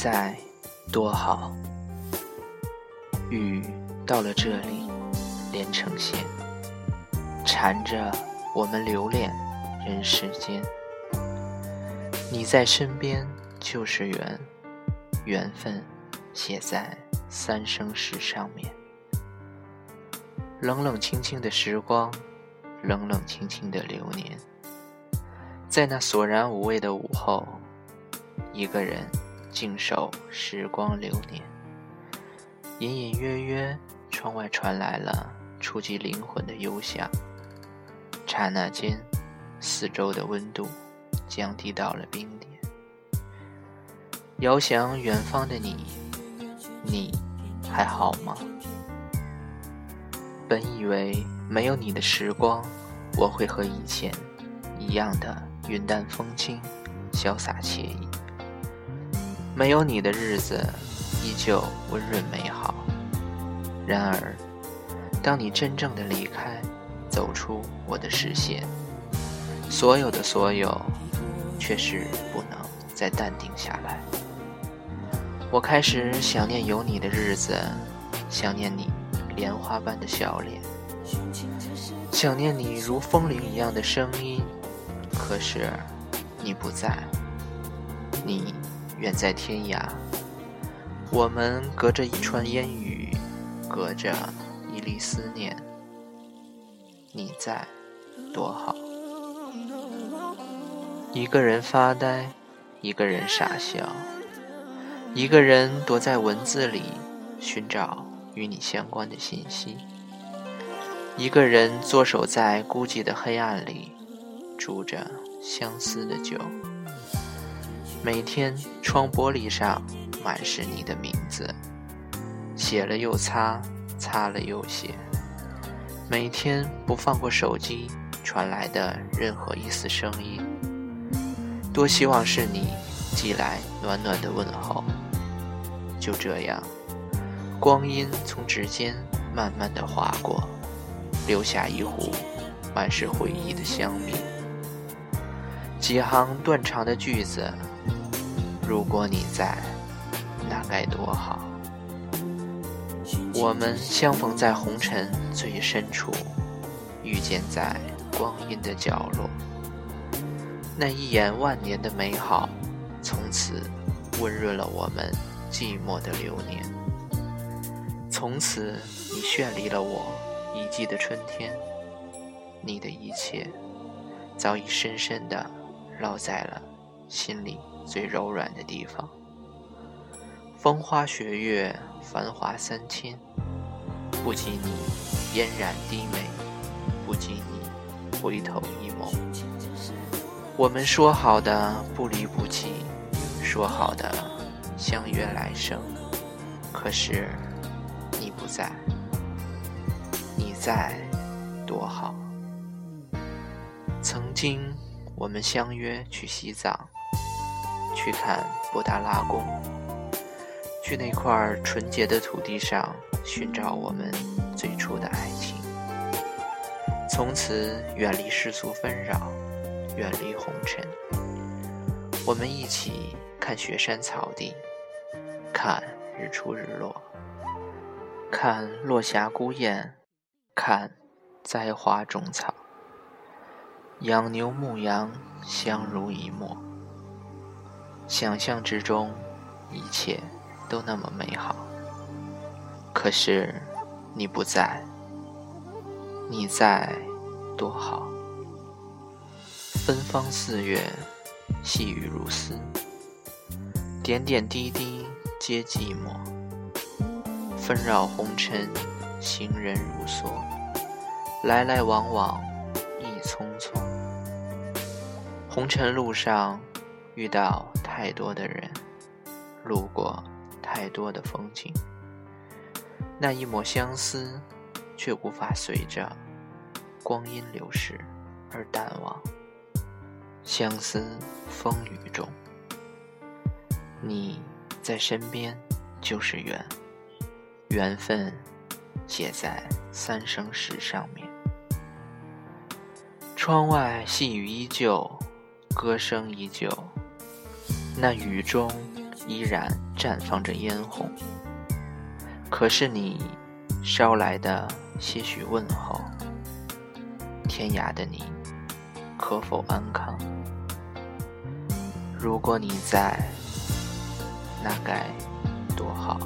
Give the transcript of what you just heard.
在，多好。雨到了这里，连成线，缠着我们留恋人世间。你在身边就是缘，缘分写在三生石上面。冷冷清清的时光，冷冷清清的流年，在那索然无味的午后，一个人静守时光流年。隐隐约约，窗外传来了触及灵魂的幽香。刹那间，四周的温度。降低到了冰点。遥想远方的你，你还好吗？本以为没有你的时光，我会和以前一样的云淡风轻、潇洒惬意。没有你的日子，依旧温润美好。然而，当你真正的离开，走出我的视线，所有的所有。却是不能再淡定下来。我开始想念有你的日子，想念你莲花般的笑脸，想念你如风铃一样的声音。可是你不在，你远在天涯。我们隔着一串烟雨，隔着一粒思念。你在，多好。一个人发呆，一个人傻笑，一个人躲在文字里寻找与你相关的信息，一个人坐守在孤寂的黑暗里，煮着相思的酒。每天窗玻璃上满是你的名字，写了又擦，擦了又写。每天不放过手机传来的任何一丝声音。多希望是你寄来暖暖的问候。就这样，光阴从指尖慢慢的划过，留下一壶满是回忆的香茗。几行断肠的句子，如果你在，那该多好。我们相逢在红尘最深处，遇见在光阴的角落。那一眼万年的美好，从此温润了我们寂寞的流年。从此，你绚丽了我一季的春天。你的一切，早已深深的烙在了心里最柔软的地方。风花雪月，繁华三千，不及你嫣然低眉，不及你回头一眸。我们说好的不离不弃，说好的相约来生，可是你不在，你在多好。曾经我们相约去西藏，去看布达拉宫，去那块纯洁的土地上寻找我们最初的爱情，从此远离世俗纷扰。远离红尘，我们一起看雪山草地，看日出日落，看落霞孤雁，看栽花种草，养牛牧羊，相濡以沫。想象之中，一切都那么美好。可是你不在，你在，多好。芬芳四月，细雨如丝，点点滴滴皆寂寞。纷扰红尘，行人如梭，来来往往亦匆匆。红尘路上遇到太多的人，路过太多的风景，那一抹相思，却无法随着光阴流逝而淡忘。相思风雨中，你在身边就是缘，缘分写在三生石上面。窗外细雨依旧，歌声依旧。那雨中依然绽放着嫣红。可是你捎来的些许问候，天涯的你可否安康？如果你在，那该多好。